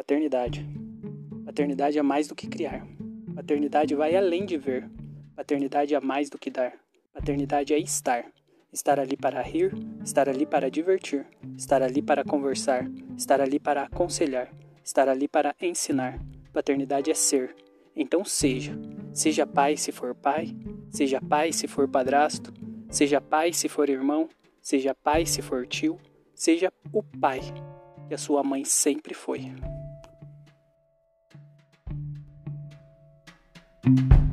paternidade. Paternidade é mais do que criar. Paternidade vai além de ver. Paternidade é mais do que dar. Paternidade é estar. Estar ali para rir, estar ali para divertir, estar ali para conversar, estar ali para aconselhar, estar ali para ensinar. Paternidade é ser. Então seja. Seja pai se for pai, seja pai se for padrasto, seja pai se for irmão, seja pai se for tio, seja o pai que a sua mãe sempre foi. Thank you